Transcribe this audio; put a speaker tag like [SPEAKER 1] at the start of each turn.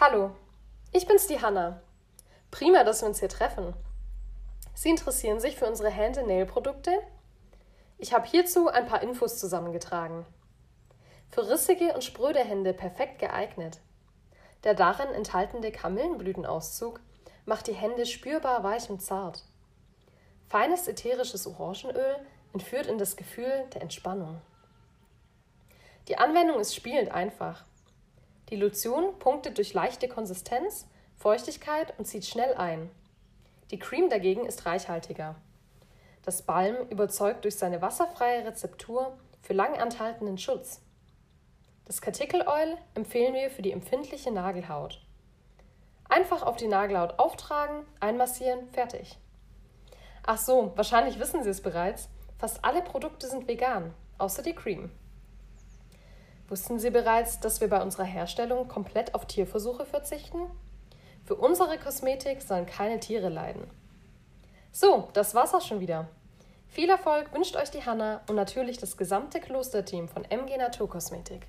[SPEAKER 1] Hallo, ich bin's die Hanna. Prima, dass wir uns hier treffen. Sie interessieren sich für unsere Hand-and-Nail-Produkte? Ich habe hierzu ein paar Infos zusammengetragen. Für rissige und spröde Hände perfekt geeignet. Der darin enthaltene Kamillenblütenauszug macht die Hände spürbar weich und zart. Feines ätherisches Orangenöl entführt in das Gefühl der Entspannung. Die Anwendung ist spielend einfach. Die Lotion punktet durch leichte Konsistenz, Feuchtigkeit und zieht schnell ein. Die Cream dagegen ist reichhaltiger. Das Balm überzeugt durch seine wasserfreie Rezeptur für lang anhaltenden Schutz. Das Oil empfehlen wir für die empfindliche Nagelhaut. Einfach auf die Nagelhaut auftragen, einmassieren, fertig. Ach so, wahrscheinlich wissen Sie es bereits. Fast alle Produkte sind vegan, außer die Cream. Wussten Sie bereits, dass wir bei unserer Herstellung komplett auf Tierversuche verzichten? Für unsere Kosmetik sollen keine Tiere leiden. So, das war's auch schon wieder. Viel Erfolg wünscht euch die Hanna und natürlich das gesamte Klosterteam von MG Naturkosmetik.